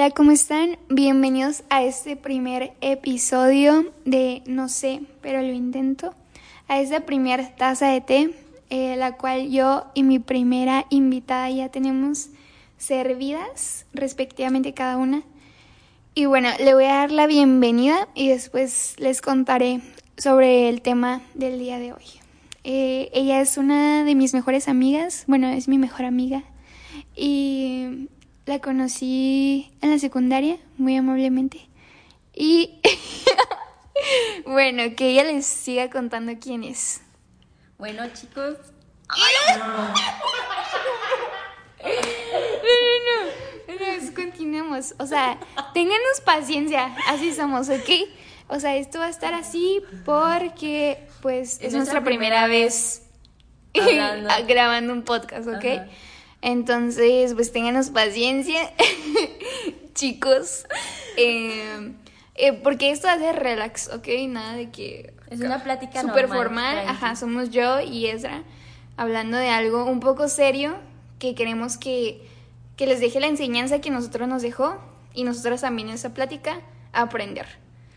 Hola, ¿cómo están? Bienvenidos a este primer episodio de No sé, pero lo intento. A esta primera taza de té, eh, la cual yo y mi primera invitada ya tenemos servidas, respectivamente cada una. Y bueno, le voy a dar la bienvenida y después les contaré sobre el tema del día de hoy. Eh, ella es una de mis mejores amigas, bueno, es mi mejor amiga y la conocí en la secundaria, muy amablemente. Y bueno, que ella les siga contando quién es. Bueno, chicos. No, no, no, no, continuemos. O sea, ténganos paciencia, así somos, ¿ok? O sea, esto va a estar así porque, pues, es, nuestra, primera, vez grabando un podcast, ¿ok? Entonces, pues, ténganos paciencia, chicos. Eh, eh, porque esto hace relax, ¿ok? Nada de que... Es una plática Súper formal, ajá, somos yo y Ezra hablando de algo un poco serio que queremos que, que les deje la enseñanza que nosotros nos dejó y nosotros también en esa plática aprender.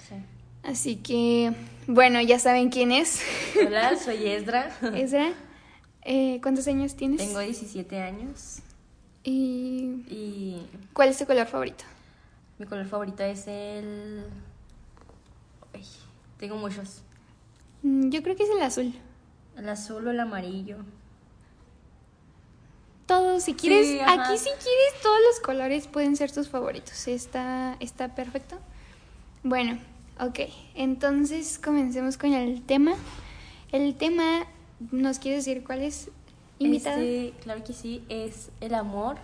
Sí. Así que, bueno, ya saben quién es. Hola, soy Ezra. Ezra, eh, ¿cuántos años tienes? Tengo 17 años. ¿Y Y cuál es tu color favorito? mi color favorito es el... Ay, tengo muchos. Mm, Yo creo que es el azul. El azul o el amarillo. Todos, si quieres, Sí, aquí si quieres, todos los colores pueden ser tus favoritos. Está, está perfecto. Bueno, ok. Entonces comencemos con el tema. El tema, ¿nos quieres decir cuál es? Invitada. Este, claro que sí, es el amor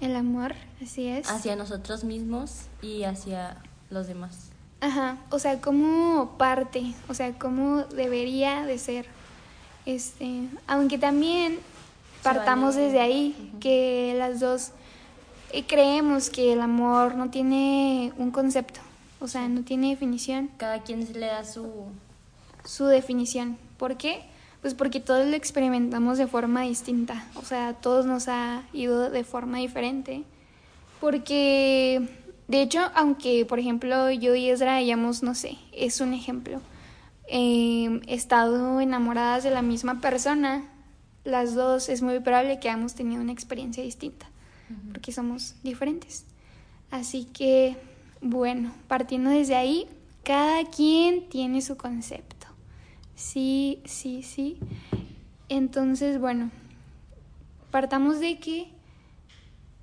El amor, así es. hacia nosotros mismos y hacia los demás. Ajá, o sea, como parte, o sea, cómo debería de ser. Este, aunque también partamos vale. desde ahí, que las dos eh, creemos que el amor no tiene un concepto, o sea, no tiene definición, Cada quien se le da su... su definición. ¿Por qué? Pues porque todos lo experimentamos de forma distinta, o sea, todos nos ha ido de forma diferente. Porque, de hecho, aunque, por ejemplo, yo y Ezra hayamos, no sé, es un ejemplo, eh, estado enamoradas de la misma persona, las dos es muy probable que hayamos tenido una experiencia distinta, porque somos diferentes. Así que, bueno, partiendo desde ahí, cada quien tiene su concepto. Sí, sí, sí. Entonces, bueno, partamos de que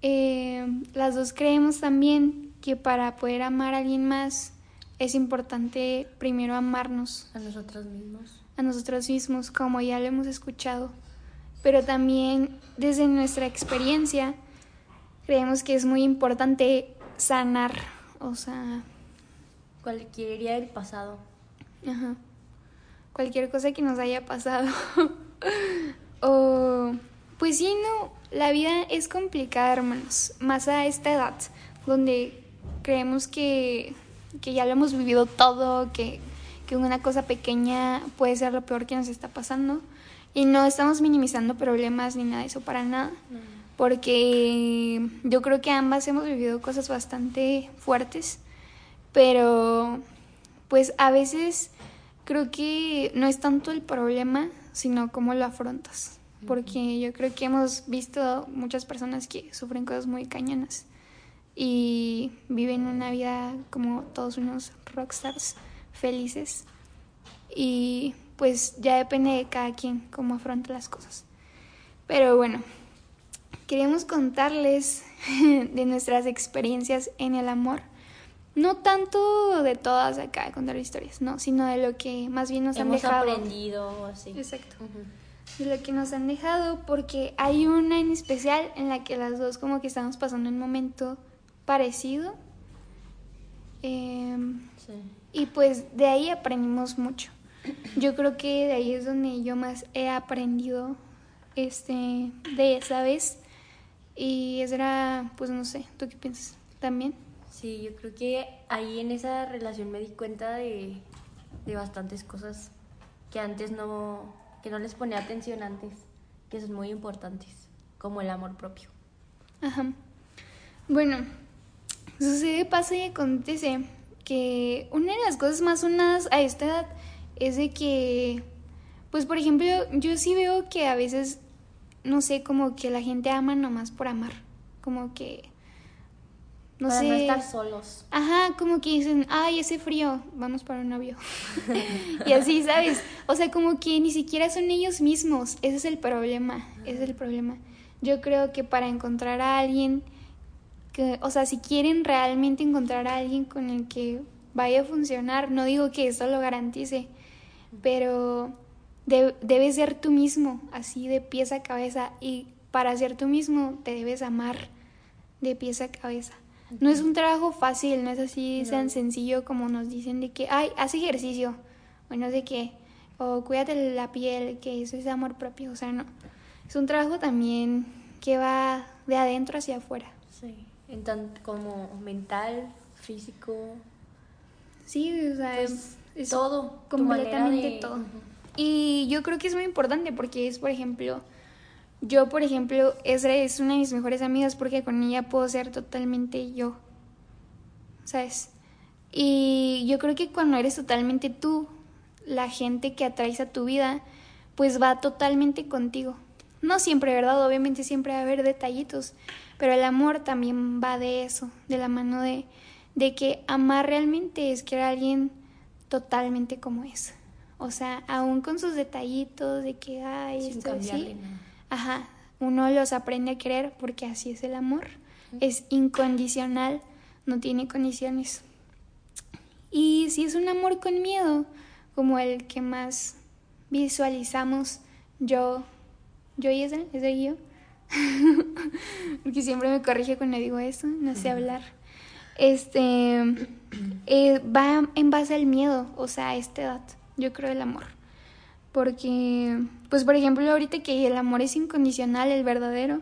eh, las dos creemos también que para poder amar a alguien más es importante primero amarnos a nosotros mismos. a nosotros mismos, como ya lo hemos escuchado. Pero también desde nuestra experiencia creemos que es muy importante sanar, o sea, Cualquier herida del pasado. Ajá. Cualquier cosa que nos haya pasado. o, pues sí, no, la vida es complicada, hermanos. Más a esta edad, donde creemos que, que ya lo hemos vivido todo, que, que una cosa pequeña puede ser lo peor que nos está pasando. Y no estamos minimizando problemas ni nada de eso para nada. Porque yo creo que ambas hemos vivido cosas bastante fuertes. Pero pues a veces creo que no es tanto el problema, sino cómo lo afrontas. Porque yo creo que hemos visto muchas personas que sufren cosas muy cañonas y viven una vida como todos unos rockstars felices. Y pues ya depende de cada quien cómo afronta las cosas. Pero bueno, queremos contarles de nuestras experiencias en el amor. No tanto de todas acá, de contar historias, no, sino de lo que más bien nos han Hemos dejado. aprendido así. Exacto. De lo que nos han dejado, porque hay una en especial en la que las dos como que estamos pasando un momento parecido Em, Sí. y pues de ahí aprendimos mucho. Yo creo que de ahí es donde yo más he aprendido este, de esa vez. Y eso era, pues no sé, ¿tú qué piensas? ¿También? Sí, yo creo que ahí en esa relación me di cuenta de, de bastantes cosas que antes no, que no les ponía atención antes, que son muy importantes, como el amor propio. Ajá. Bueno, sucede, pasa y acontece que una de las cosas más sonadas a esta edad es de que, pues por ejemplo, yo sí veo que a veces, no sé, como que la gente ama nomás por amar, como que, no Para sé. no estar solos. Ajá, como que dicen, ay, ese frío, vamos para un novio. y así, ¿sabes? O sea, como que ni siquiera son ellos mismos. Ese es el problema, ese es el problema. Yo creo que para encontrar a alguien, que, o sea, si quieren realmente encontrar a alguien con el que vaya a funcionar, no digo que esto lo garantice, pero de- debes ser tú mismo, así de pies a cabeza. Y para ser tú mismo, te debes amar de pies a cabeza. No es un trabajo fácil, no es así No. tan sencillo como nos dicen de que, ay, haz ejercicio, o no sé qué, o cuídate la piel, que eso es amor propio, o sea, no. Es un trabajo también que va de adentro hacia afuera. Sí. En tan, como mental, físico, Sí, o sea, pues, es, es todo. completamente de- todo. Y yo creo que es muy importante porque es, por ejemplo, yo, por ejemplo, Ezra es una de mis mejores amigas porque con ella puedo ser totalmente yo. ¿Sabes? Y yo creo que cuando eres totalmente tú, la gente que atraes a tu vida, pues va totalmente contigo. No siempre, ¿verdad? Obviamente siempre va a haber detallitos, pero el amor también va de eso, de la mano de, de que amar realmente es querer a alguien totalmente como es. O sea, aún con sus detallitos de que, ay, Sin esto nada. Ajá, uno los aprende a querer porque así es el amor. Es incondicional, no tiene condiciones. Y si es un amor con miedo, como el que más visualizamos yo, yo y ese, ese yo, porque siempre me corrige cuando digo eso, no sé hablar. Este eh, va en base al miedo, o sea, a esta edad, yo creo el amor. Porque, pues por ejemplo, ahorita que el amor es incondicional, el verdadero,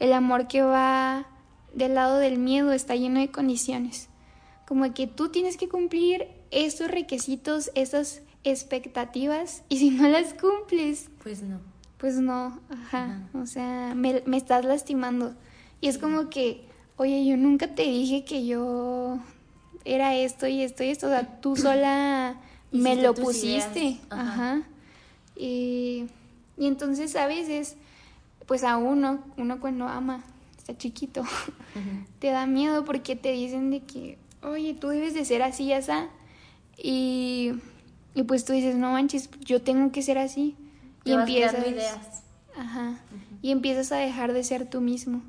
el amor que va del lado del miedo está lleno de condiciones. Como que tú tienes que cumplir estos requisitos, esas expectativas, y si no las cumples, Pues no. pues no, ajá, o sea, me, me estás lastimando. Y es como que, oye, yo nunca te dije que yo era esto y esto y esto, o sea, tú sola me lo pusiste, ajá. Y, y entonces a veces, pues a uno, uno cuando ama, está chiquito, te da miedo porque te dicen de que, oye, tú debes de ser así, ya está. Y, y pues tú dices, no manches, yo tengo que ser así. Te y vas empiezas, ideas. ajá, y empiezas a dejar de ser tú mismo.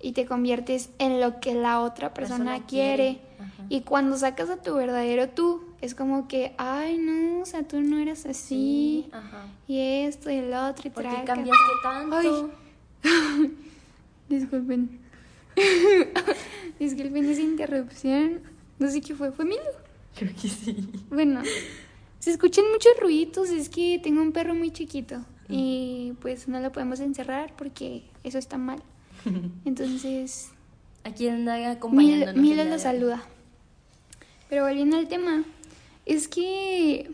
Y te conviertes en lo que la otra persona, Persona quiere. quiere. Y cuando sacas a tu verdadero tú, es como que, ay, no, o sea, tú no eras así. Ajá. Y esto y el otro. Y ¿Por qué cambiaste tanto? Ay. Disculpen. Disculpen esa interrupción. No sé qué fue. ¿Fue Milo? Creo que sí. Bueno, se escuchan muchos ruiditos. Es que tengo un perro muy chiquito. Y pues no lo podemos encerrar porque eso está mal. Entonces, Aquí anda acompañándonos. Milo día lo saluda. Pero volviendo al tema, es que,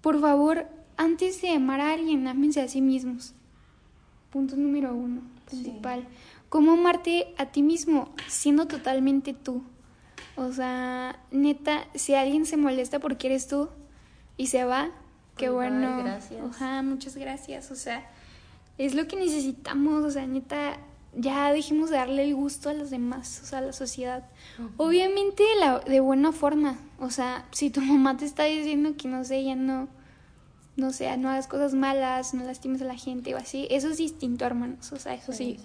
por favor, antes de amar a alguien, ámense a sí mismos. Punto número uno, principal. ¿Cómo amarte a ti mismo siendo totalmente tú? O sea, neta, si alguien se molesta porque eres tú y se va, qué Pues, bueno. gracias. Ajá, muchas gracias. O sea, es lo que necesitamos. O sea, neta, ya dejemos de darle el gusto a los demás, o sea, a la sociedad. Obviamente de, la, de buena forma. O sea, si tu mamá te está diciendo que no sé, ya no, no sé, no hagas cosas malas, no lastimes a la gente o así, eso es distinto, hermanos. O sea, eso sí.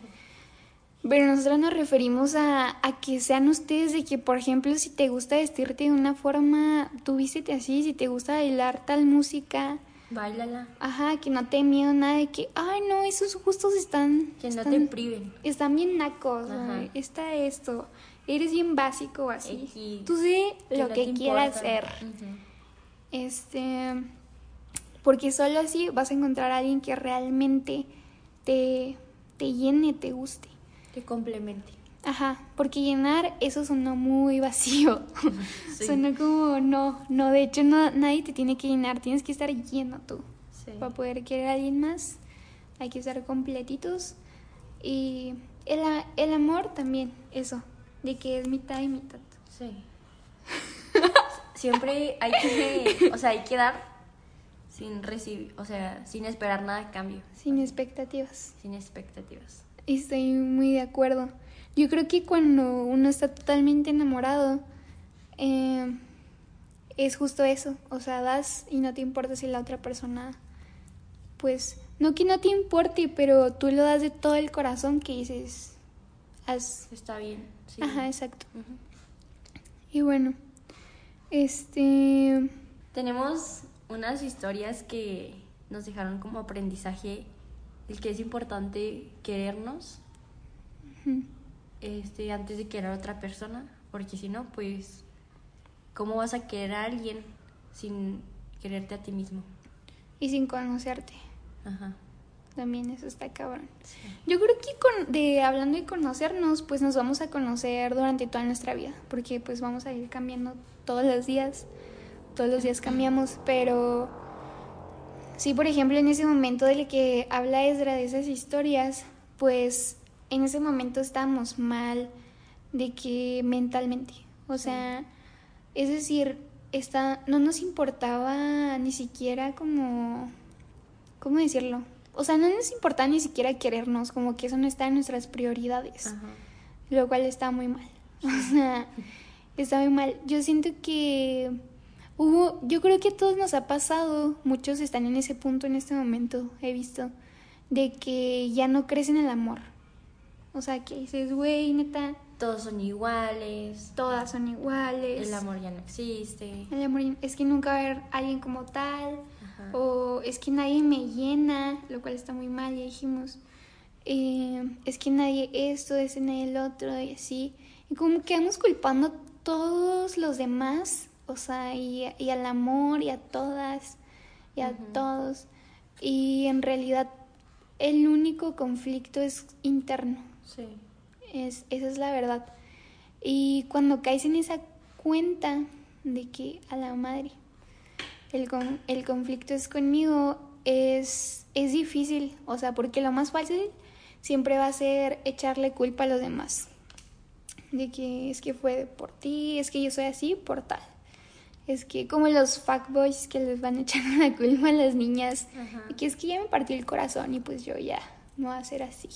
Pero nosotros nos referimos a, a que sean ustedes de que, por ejemplo, si te gusta vestirte de una forma, tú vístete así, si te gusta bailar tal música, Báilala. ajá, que no te miedo nada de que, ay, no, esos gustos están... Que no están, te priven. Están bien nacos, Ajá. güey, está esto. eres bien básico así. Tú sé que lo no que te quieras ser. Ujú. Este, porque solo así vas a encontrar a alguien que realmente te, te llene, te guste. Que complemente. Ajá, porque llenar eso sonó muy vacío. Sí. Sonó como, no, no, de hecho no, nadie te tiene que llenar, tienes que estar lleno tú. Sí. Para poder querer a alguien más, hay que estar completitos. Y el, el amor también, eso, de que es mitad y mitad. Sí. Siempre hay que, o sea, hay que dar sin recibir, o sea, sin esperar nada a cambio, Sin expectativas. sin expectativas. Estoy muy de acuerdo. Yo creo que cuando uno está totalmente enamorado, eh, es justo eso. O sea, das y no te importa si la otra persona, pues, no que no te importe, pero tú lo das de todo el corazón que dices, haz. Está bien. Sí. Ajá, exacto. Y bueno, este, Tenemos unas historias que nos dejaron como aprendizaje el que es importante querernos ujú, este, antes de querer a otra persona, porque si no, pues, ¿cómo vas a querer a alguien sin quererte a ti mismo? y sin conocerte. Ajá. También eso está cabrón. Sí. Yo creo que con, de hablando de conocernos, pues nos vamos a conocer durante toda nuestra vida, porque pues vamos a ir cambiando todos los días, todos los días cambiamos, pero sí, por ejemplo, en ese momento del que habla Esdra de esas historias, pues en ese momento estábamos mal de que mentalmente, o sea, es decir, está, no nos importaba ni siquiera como, ¿cómo decirlo? O sea, no nos importaba ni siquiera querernos, como que eso no está en nuestras prioridades, Ajá. lo cual está muy mal. O sea, está muy mal. Yo siento que hubo, yo creo que a todos nos ha pasado, muchos están en ese punto en este momento, he visto, de que ya no crees en el amor. O sea, que dices, güey, neta, Todos son iguales. todas son iguales. El amor ya no existe. El amor es que nunca va a haber alguien como tal. Ajá. O es que nadie me llena, lo cual está muy mal, ya dijimos. Eh, es que nadie esto, es nadie el otro, y así. Y como que vamos culpando a todos los demás, o sea, y, y al amor, y a todas, y a todos. Y en realidad el único conflicto es interno. Sí. Es, esa es la verdad. Y cuando caes en esa cuenta de que a la madre, el, con- el conflicto es conmigo, es, es difícil. O sea, porque lo más fácil siempre va a ser echarle culpa a los demás. De que es que fue por ti, es que yo soy así por tal. Es que como los fuckboys que les van echando la culpa a las niñas. Ajá. Y que es que ya me partió el corazón y pues yo ya no va a ser así.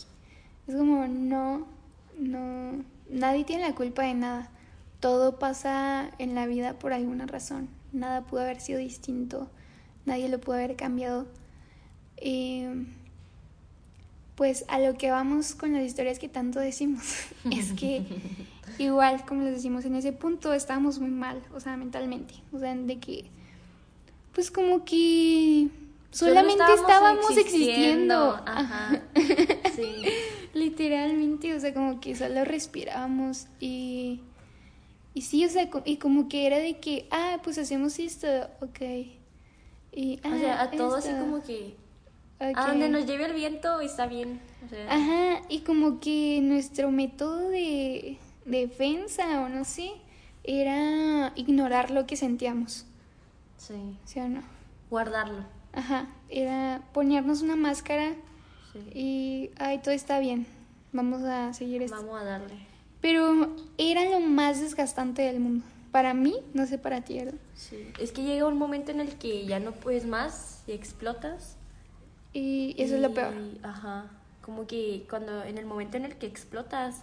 Es como, no, no, nadie tiene la culpa de nada. Todo pasa en la vida por alguna razón. Nada pudo haber sido distinto. Nadie lo pudo haber cambiado. Eh, pues a lo que vamos con las historias que tanto decimos es que igual como les decimos en ese punto estábamos muy mal, o sea, mentalmente, o sea, de que pues como que Solo solamente estábamos, existiendo, Ajá. Sí. literalmente, o sea, como que solo respirábamos y y sí, o sea, y como que era de que, ah, pues hacemos esto, ok. Y, O sea, ah, a todo así como que a donde nos lleve el viento está bien. O sea, Ajá, y como que nuestro método de defensa o no sé, era ignorar lo que sentíamos, sí. ¿sí o no? Guardarlo. Ajá, era ponernos una máscara Sí. y, ay, todo está bien, vamos a seguir esto. Vamos a darle. Pero era lo más desgastante del mundo. Para mí, no sé para ti, ¿verdad? Sí. Es que llega un momento en el que ya no puedes más y explotas. Y eso es lo peor. Ajá. Como que cuando en el momento en el que explotas,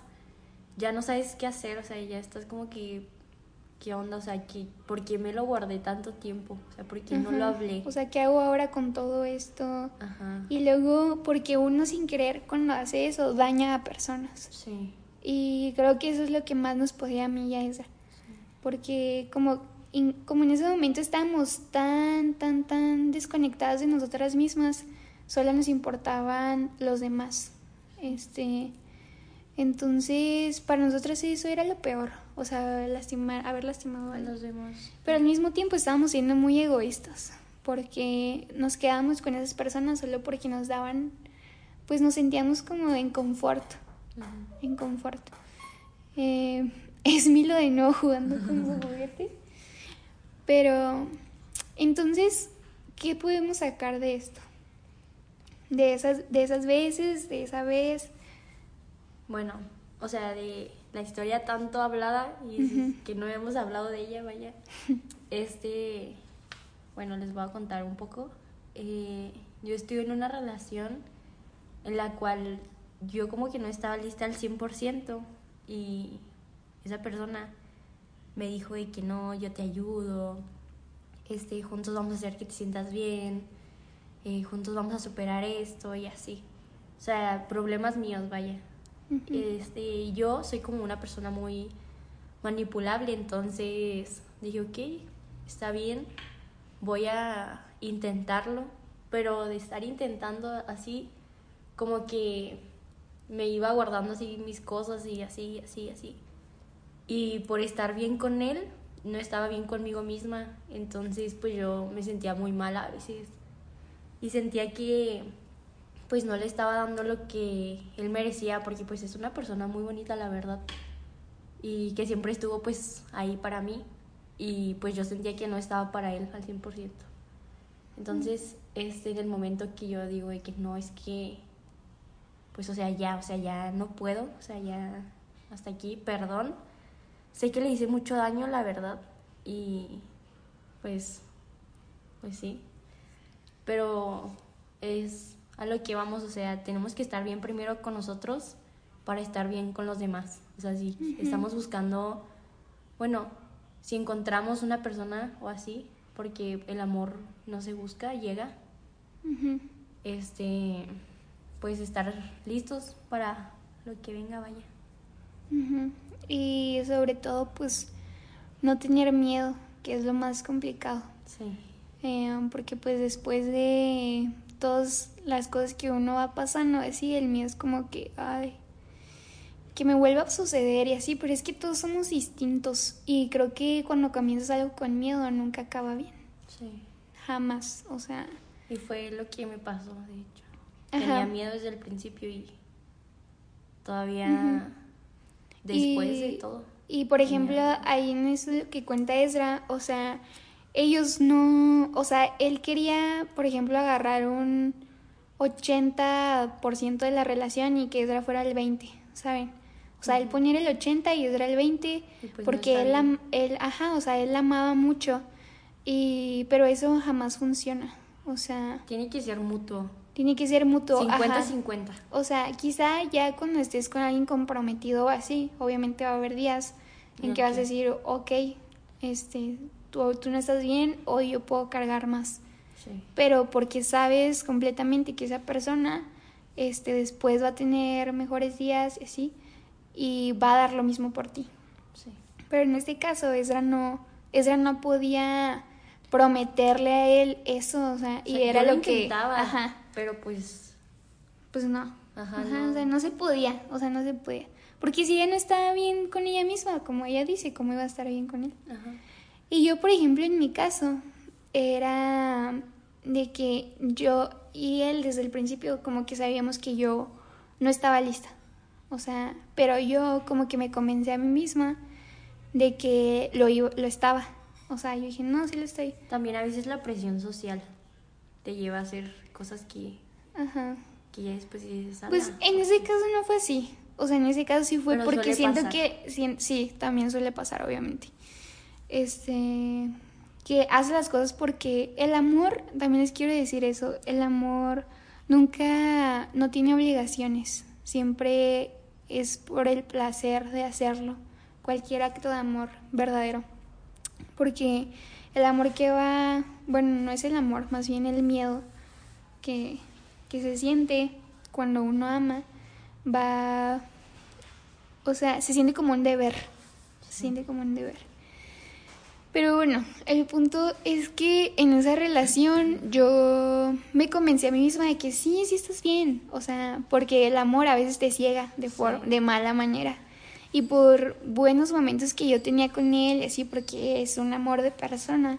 ya no sabes qué hacer, o sea, ya estás como que, ¿qué onda? O sea, que, ¿por qué me lo guardé tanto tiempo? O sea, ¿por qué no lo hablé? O sea, ¿qué hago ahora con todo esto? Ajá. Y luego, porque uno sin querer cuando hace eso daña a personas. Sí. Y creo que eso es lo que más nos podía a mí y a esa. Porque como, in- como en ese momento estábamos tan, tan, tan desconectadas de nosotras mismas, solo nos importaban los demás. Este, Entonces, para nosotros eso era lo peor, o sea, lastimar, haber lastimado a. Los demás. Pero al mismo tiempo estábamos siendo muy egoístas, porque nos quedábamos con esas personas solo porque nos daban, pues nos sentíamos como en confort, en confort. Eh, es Milo de nuevo jugando con su juguete. Pero, entonces, ¿qué podemos sacar de esto? De esas, de esas veces, de esa vez. Bueno, o sea, de la historia tanto hablada y que no hemos hablado de ella, vaya. Este, bueno, les voy a contar un poco. Eh, yo estuve en una relación en la cual yo como que no estaba lista al 100% y esa persona me dijo de que no, yo te ayudo, este, juntos vamos a hacer que te sientas bien, eh, juntos vamos a superar esto y así. O sea, problemas míos, vaya. Este, yo soy como una persona muy manipulable, entonces dije, ok, está bien, voy a intentarlo, pero de estar intentando así, como que me iba guardando así mis cosas y así, así, así. Y por estar bien con él, no estaba bien conmigo misma, entonces pues yo me sentía muy mal a veces y sentía que pues no le estaba dando lo que él merecía porque pues es una persona muy bonita la verdad y que siempre estuvo pues ahí para mí y pues yo sentía que no estaba para él al 100%. Entonces, este en el momento que yo digo de que no es que pues o sea, ya, o sea, ya no puedo, o sea, ya hasta aquí, perdón. Sé que le hice mucho daño, la verdad, y pues pues sí. Pero es a lo que vamos, o sea, tenemos que estar bien primero con nosotros para estar bien con los demás. O sea, si estamos buscando, bueno, si encontramos una persona o así, porque el amor no se busca, llega, este, pues estar listos para lo que venga, vaya. Y sobre todo, pues, no tener miedo, que es lo más complicado. Sí. Eh, porque pues después de todas las cosas que uno va pasando, así el miedo es como que, ay, que me vuelva a suceder y así, pero es que todos somos distintos y creo que cuando comienzas algo con miedo nunca acaba bien. Sí. Jamás, o sea. Y fue lo que me pasó, de hecho. Tenía miedo desde el principio y todavía después de todo. Y por ejemplo, ahí en eso que cuenta Ezra, o sea, ellos no, o sea, él quería, por ejemplo, agarrar un 80% de la relación y que Ezra fuera el 20, ¿saben? O sea, él ponía el 80 y Ezra el 20 pues porque él, él, ajá, o sea, él la amaba mucho y pero eso jamás funciona. O sea, tiene que ser mutuo. Tiene que ser mutuo. 50-50. O sea, quizá ya cuando estés con alguien comprometido o así, obviamente va a haber días en que vas a decir, ok, este, tú, tú no estás bien, hoy yo puedo cargar más. Pero porque sabes completamente que esa persona este, después va a tener mejores días y así, y va a dar lo mismo por ti. Pero en este caso, Ezra no, Ezra no podía prometerle a él eso, o sea, y era lo, que... Ajá. Pero pues... Pues no. Ajá, no. O sea, no se podía, o sea, no se podía. Porque si ella no estaba bien con ella misma, como ella dice, ¿cómo iba a estar bien con él? Ajá. Y yo, por ejemplo, en mi caso, era de que yo y él desde el principio como que sabíamos que yo no estaba lista. O sea, pero yo como que me convencí a mí misma de que lo, lo estaba. O sea, yo dije, no, sí lo estoy. También a veces la presión social te lleva a hacer cosas que, Ajá. que ya después dices, Pues en ese caso no fue así. O sea, en ese caso sí fue porque siento que sí, sí, también suele pasar, obviamente este, que hace las cosas porque el amor, también les quiero decir eso, el amor nunca, no tiene obligaciones, siempre es por el placer de hacerlo, cualquier acto de amor verdadero, porque el amor que va, bueno, no es el amor, más bien el miedo que, que se siente cuando uno ama, va, o sea, se siente como un deber, se siente como un deber. Pero bueno, el punto es que en esa relación yo me convencí a mí misma de que sí, sí estás bien. O sea, porque el amor a veces te ciega de, for de mala manera. Y por buenos momentos que yo tenía con él, así porque es un amor de persona,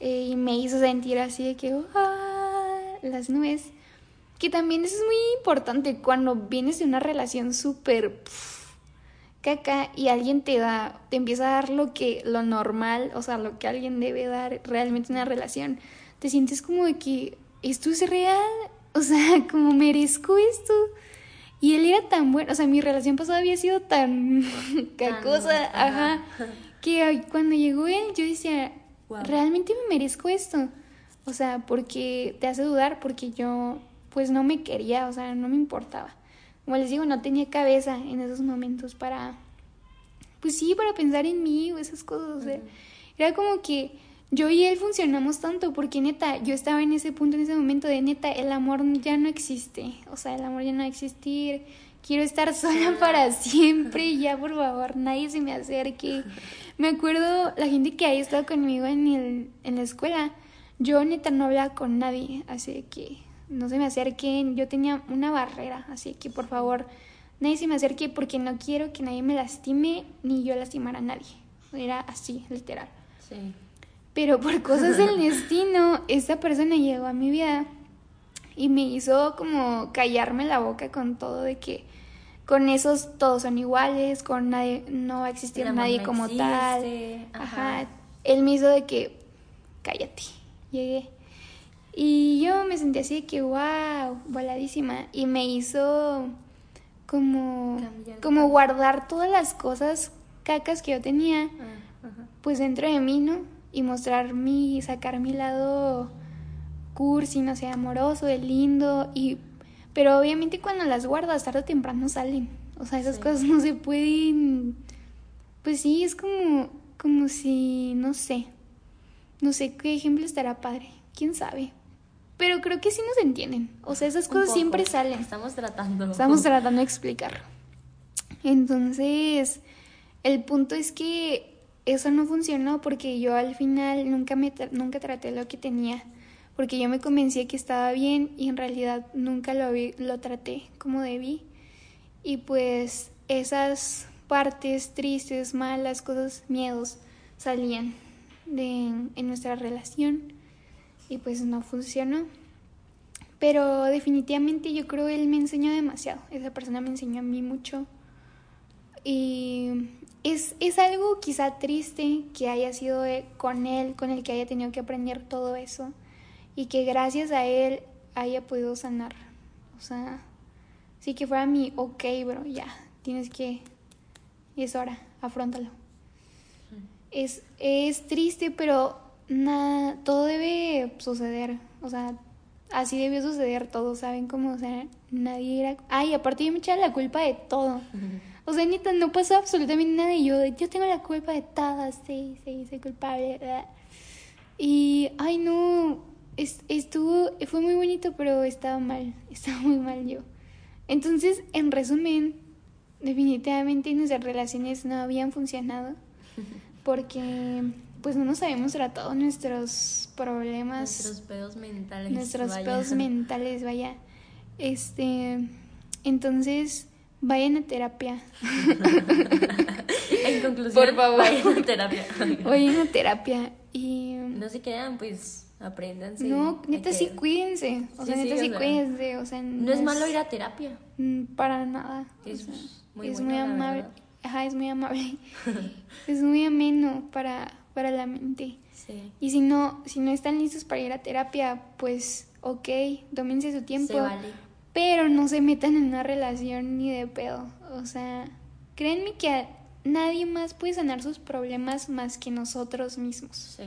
eh, y me hizo sentir así de que, ah, las nubes. Que también eso es muy importante cuando vienes de una relación súper caca y alguien te da, te empieza a dar lo que, lo normal, o sea, lo que alguien debe dar realmente en una relación, te sientes como de que esto es real, o sea, como merezco esto. Y él era tan bueno, o sea, mi relación pasada había sido tan cacosa, ajá, que cuando llegó él yo decía, realmente me merezco esto. O sea, porque te hace dudar, porque yo pues no me quería, o sea, no me importaba como les digo, no tenía cabeza en esos momentos para, pues sí, para pensar en mí o esas cosas. Era como que yo y él funcionamos tanto porque neta, yo estaba en ese punto, en ese momento de neta, el amor ya no existe. O sea, el amor ya no va a existir. Quiero estar sola para siempre. Ya, por favor, nadie se me acerque. Me acuerdo la gente que haya estado conmigo en, el, en la escuela. Yo neta no hablaba con nadie, así que no se me acerquen, yo tenía una barrera, así que por favor, nadie se me acerque porque no quiero que nadie me lastime ni yo lastimar a nadie. Era así, literal. Sí. Pero por cosas del destino, esta persona llegó a mi vida y me hizo como callarme la boca con todo de que con esos todos son iguales, con nadie, no va a existir nadie como tal. Ajá. Él me hizo de que cállate. Llegué. Y yo me sentí así de que, wow, voladísima. Y me hizo como, como guardar todas las cosas cacas que yo tenía, ah, pues dentro de mí, ¿no? Y mostrar mi, sacar mi lado cursi, no sé, amoroso, de lindo. Y, pero obviamente cuando las guardas, tarde o temprano salen. O sea, esas cosas no se pueden... Pues sí, es como, como si, no sé, no sé qué ejemplo estará padre, quién sabe. Pero creo que sí nos entienden. O sea, esas cosas siempre salen. Estamos tratando. Estamos tratando de explicarlo. Entonces, el punto es que eso no funcionó porque yo al final nunca, me nunca traté lo que tenía. Porque yo me convencí que estaba bien y en realidad nunca lo, lo traté como debí. Y pues esas partes tristes, malas, cosas, miedos salían de, en nuestra relación y pues no funcionó. Pero definitivamente yo creo él me enseñó demasiado. Esa persona me enseñó a mí mucho. Y es, es algo quizá triste que haya sido con él, con el que haya tenido que aprender todo eso. Y que gracias a él haya podido sanar. O sea, sí que fuera mi, ok, bro, ya, tienes que... es hora, afrontalo. Es, es triste, pero nada, todo debe suceder, o sea, así debió suceder todo, ¿saben cómo? O sea, nadie era... Ay, aparte yo me echaba la culpa de todo. O sea, neta, no pasó absolutamente nada y yo, yo tengo la culpa de todo, sí, sí, soy culpable. Y, ay, no, estuvo, fue muy bonito, pero estaba mal, estaba muy mal yo. Entonces, en resumen, definitivamente nuestras relaciones no habían funcionado porque pues no nos habíamos tratado nuestros problemas. Nuestros pedos mentales. Nuestros pedos mentales, vaya. Este, entonces, vayan a terapia. en conclusión, por favor, vayan a terapia. vayan a terapia y... No se quedan, pues, apréndanse. No, neta sí cuídense. O sea, neta sí, cuídense. O sea, no, es, malo ir a terapia. Mm, para nada. Es muy, es muy amable. Ajá, es muy amable. es muy ameno para para la mente. Sí. Y si no, si no están listos para ir a terapia, pues ok, tómense su tiempo. Pero no se metan en una relación ni de pedo. O sea, créanme que nadie más puede sanar sus problemas más que nosotros mismos. Sí.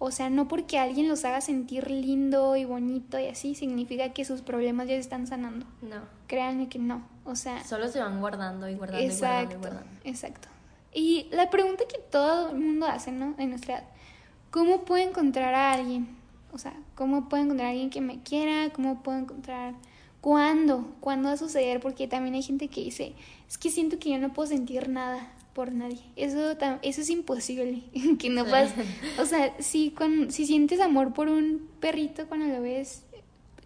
O sea, no porque alguien los haga sentir lindo y bonito y así, significa que sus problemas ya se están sanando. No. Créanme que no. O sea. Solo se van guardando y guardando y guardando y guardando. Exacto. Y la pregunta que todo el mundo hace, ¿no? En nuestra edad, ¿cómo puedo encontrar a alguien? O sea, ¿cómo puedo encontrar a alguien que me quiera? ¿Cómo puedo encontrar... ¿Cuándo? ¿Cuándo va a suceder? Porque también hay gente que dice, es que siento que yo no puedo sentir nada por nadie. Eso, eso es imposible, que no pasa. O sea, si, cuando, si sientes amor por un perrito cuando lo ves,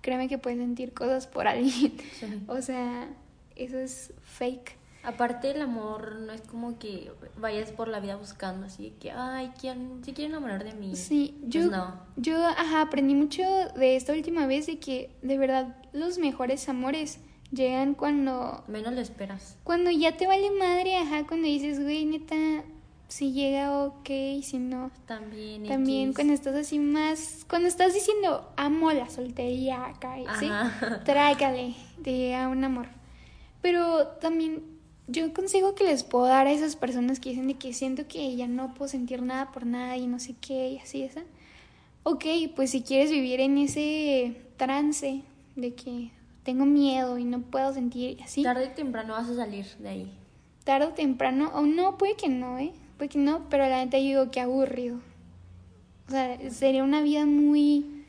créeme que puedes sentir cosas por alguien. Sí. O sea, eso es fake. Aparte el amor no es como que vayas por la vida buscando así de que, ay, ¿quién se quiere enamorar de mí? Sí, Pues yo, no. yo ajá, aprendí mucho de esta última vez de que de verdad los mejores amores llegan cuando Menos lo esperas. Cuando ya te vale madre, ajá, cuando dices, güey, neta, si llega, ok, si no. También. También X. cuando estás así más, cuando estás diciendo, amo la soltería acá, ¿sí? Ajá. Trágale, de a un amor. Pero también yo un consejo que les puedo dar a esas personas que dicen de que siento que ya no puedo sentir nada por nada y no sé qué y así, esa. Ok, pues si quieres vivir en ese trance de que tengo miedo y no puedo sentir así Tarde o temprano vas a salir de ahí. tarde o temprano, o no, puede que no, ¿eh? Puede que no, pero la neta yo digo que aburrido. O sea, sería una vida muy...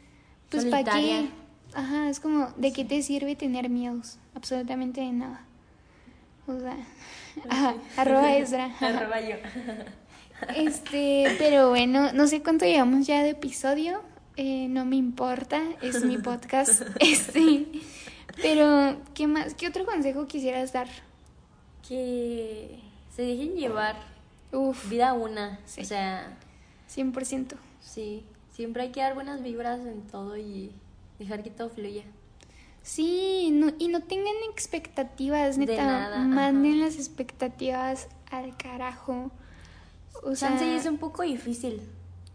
Pues para qué. Ajá, es como, ¿de qué te sirve tener miedos? Absolutamente de nada. O sea, ajá, arroba Ezra. Arroba yo. Este, pero bueno, no sé cuánto llevamos ya de episodio, eh, no me importa, es mi podcast. Este, pero, ¿qué más? ¿Qué otro consejo quisieras dar? Que se dejen llevar Uf, vida una. Sí. O sea, 100%. sí. Siempre hay que dar buenas vibras en todo y dejar que todo fluya. Sí, no, y no tengan expectativas, De neta. nada, manden ajá. las expectativas al carajo. O sea, Chance es un poco difícil.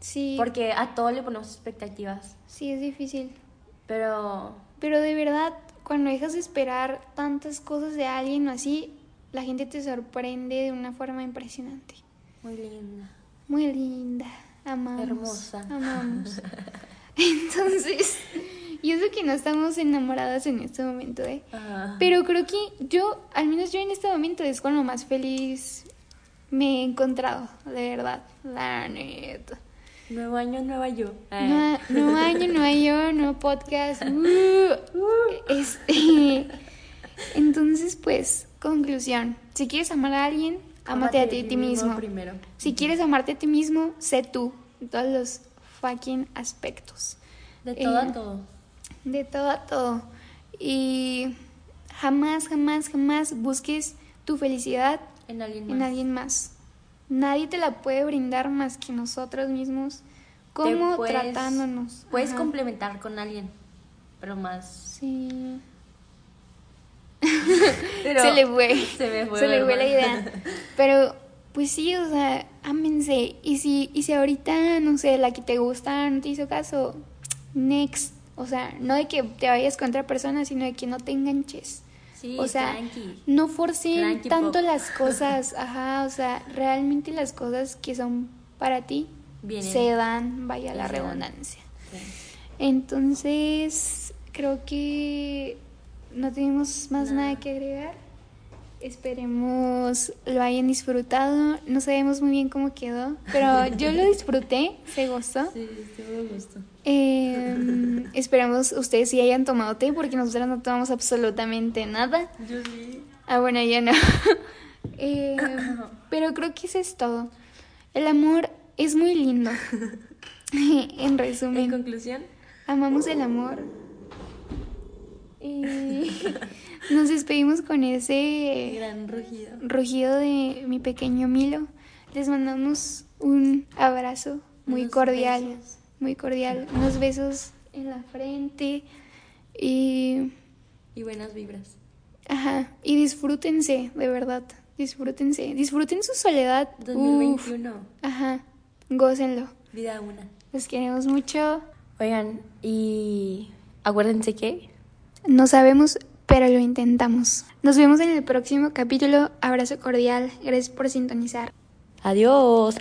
sí, Porque a todo le ponemos expectativas. sí es difícil. Pero Pero de verdad, cuando dejas de esperar tantas cosas de alguien o así, la gente te sorprende de una forma impresionante. muy linda. Muy linda, amamos. Hermosa. Amamos. Entonces, y eso que no estamos enamoradas en este momento, ¿eh? Ah. Pero creo que yo, al menos yo en este momento es cuando más feliz me he encontrado, de verdad, la neta. Nuevo año, nueva yo. Ah. No, no año, hay yo, no podcast. uh, este, entonces, pues, conclusión. Si quieres amar a alguien, ámate a ti, ti mismo. primero. Si quieres amarte a ti mismo, sé tú. En todos los fucking aspectos. De todo Eh, a todo. De todo a todo. Y jamás, jamás, jamás busques tu felicidad En alguien más. en alguien más. Nadie te la puede brindar más que nosotros mismos. Puedes- tratándonos. Puedes Ajá. complementar con alguien, pero más. Sí. Pero- se le fue. Se me fue, Se le fue la idea. Pero, pues sí, o sea, ámense. Y si, y si ahorita, no sé, la que te gusta no te hizo caso, next. O sea, no de que te vayas con otra persona, sino de que no te enganches. Sí, o sea, no forcen tanto pop. las cosas. Ajá, o sea, realmente las cosas que son para ti Vienen. se dan, vaya la redundancia. Sí. Entonces, creo que no tenemos más nada que agregar. Esperemos lo hayan disfrutado. No sabemos muy bien cómo quedó, pero yo lo disfruté, se gustó. Sí, me gustó. Eh, esperamos ustedes sí hayan tomado té, porque nosotros no tomamos absolutamente nada. Yo sí. Ah, bueno, ya no. Eh, pero creo que eso es todo. El amor es muy lindo. en En resumen. conclusión, Amamos el amor. Y nos despedimos con ese gran rugido. rugido de mi pequeño Milo. Les mandamos un abrazo muy Unos cordial, besos. muy cordial, unos besos en la frente y Y buenas vibras. ajá, y disfrútense, de verdad, disfrútense, disfruten su soledad. Uf, 2021. ajá, gócenlo. Vida una. Los queremos mucho. Oigan, y acuérdense que No sabemos, pero lo intentamos. Nos vemos en el próximo capítulo. Abrazo cordial. Gracias por sintonizar. Adiós.